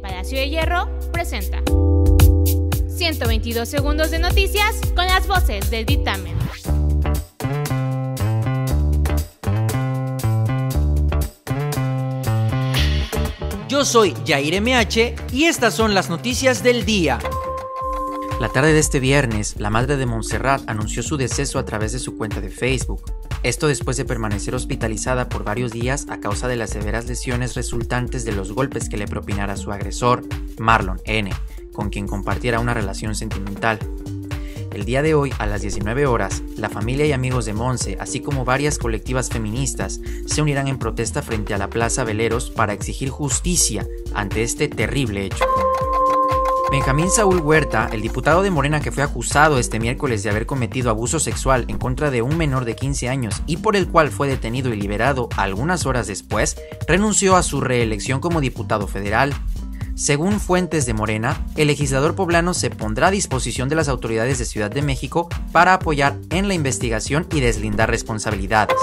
Palacio de Hierro presenta 122 segundos de noticias con las voces del dictamen. Yo soy Jair MH y estas son las noticias del día. La tarde de este viernes, la madre de Montserrat anunció su deceso a través de su cuenta de Facebook. Esto después de permanecer hospitalizada por varios días a causa de las severas lesiones resultantes de los golpes que le propinara su agresor, Marlon N., con quien compartiera una relación sentimental. El día de hoy, a las 19 horas, la familia y amigos de Monse, así como varias colectivas feministas, se unirán en protesta frente a la Plaza Veleros para exigir justicia ante este terrible hecho. Benjamín Saúl Huerta, el diputado de Morena que fue acusado este miércoles de haber cometido abuso sexual en contra de un menor de 15 años y por el cual fue detenido y liberado algunas horas después, renunció a su reelección como diputado federal. Según fuentes de Morena, el legislador poblano se pondrá a disposición de las autoridades de Ciudad de México para apoyar en la investigación y deslindar responsabilidades.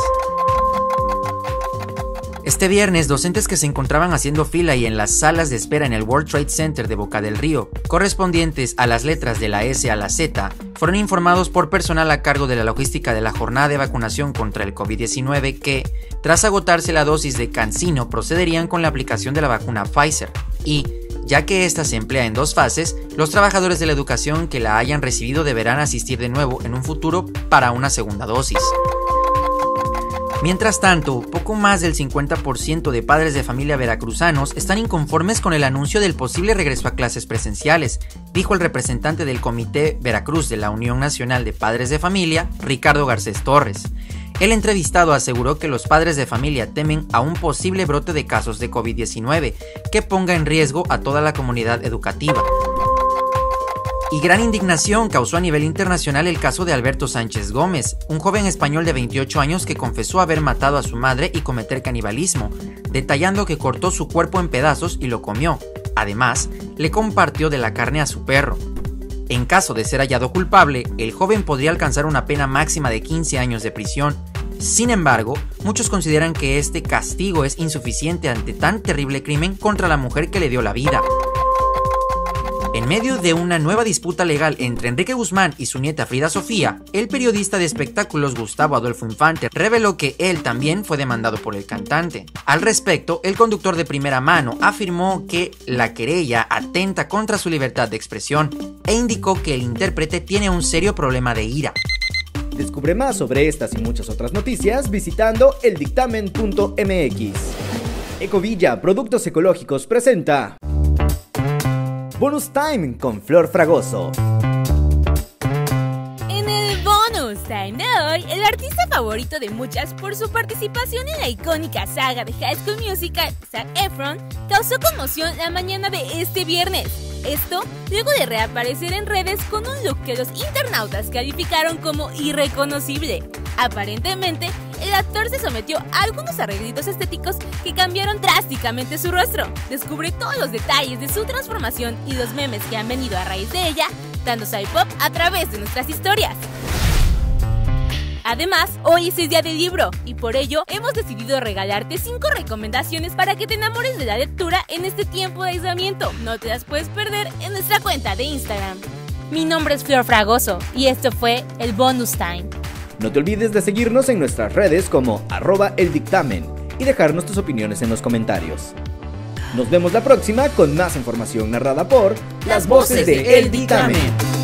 Este viernes, docentes que se encontraban haciendo fila y en las salas de espera en el World Trade Center de Boca del Río, correspondientes a las letras de la S a la Z, fueron informados por personal a cargo de la logística de la jornada de vacunación contra el COVID-19 que, tras agotarse la dosis de Cancino, procederían con la aplicación de la vacuna Pfizer y, ya que ésta se emplea en dos fases, los trabajadores de la educación que la hayan recibido deberán asistir de nuevo en un futuro para una segunda dosis. Mientras tanto, poco más del 50% de padres de familia veracruzanos están inconformes con el anuncio del posible regreso a clases presenciales, dijo el representante del Comité Veracruz de la Unión Nacional de Padres de Familia, Ricardo Garcés Torres. El entrevistado aseguró que los padres de familia temen a un posible brote de casos de COVID-19 que ponga en riesgo a toda la comunidad educativa. Y gran indignación causó a nivel internacional el caso de Alberto Sánchez Gómez, un joven español de 28 años que confesó haber matado a su madre y cometer canibalismo, detallando que cortó su cuerpo en pedazos y lo comió. Además, le compartió de la carne a su perro. En caso de ser hallado culpable, el joven podría alcanzar una pena máxima de 15 años de prisión. Sin embargo, muchos consideran que este castigo es insuficiente ante tan terrible crimen contra la mujer que le dio la vida. En medio de una nueva disputa legal entre Enrique Guzmán y su nieta Frida Sofía, el periodista de espectáculos Gustavo Adolfo Infante reveló que él también fue demandado por el cantante. Al respecto, el conductor de primera mano afirmó que la querella atenta contra su libertad de expresión e indicó que el intérprete tiene un serio problema de ira. Descubre más sobre estas y muchas otras noticias visitando eldictamen.mx. Ecovilla Productos Ecológicos presenta Bonus Time con Flor Fragoso. En el Bonus Time de hoy, el artista favorito de muchas por su participación en la icónica saga de High School Musical, Zac Efron, causó conmoción la mañana de este viernes. Esto luego de reaparecer en redes con un look que los internautas calificaron como irreconocible. Aparentemente, el actor se sometió a algunos arreglitos estéticos que cambiaron drásticamente su rostro. Descubre todos los detalles de su transformación y los memes que han venido a raíz de ella, dando side pop a través de nuestras historias. Además, hoy es el día del libro y por ello hemos decidido regalarte 5 recomendaciones para que te enamores de la lectura en este tiempo de aislamiento. No te las puedes perder en nuestra cuenta de Instagram. Mi nombre es Flor Fragoso y esto fue el Bonus Time. No te olvides de seguirnos en nuestras redes como arroba el y dejarnos tus opiniones en los comentarios. Nos vemos la próxima con más información narrada por las voces de El Dictamen.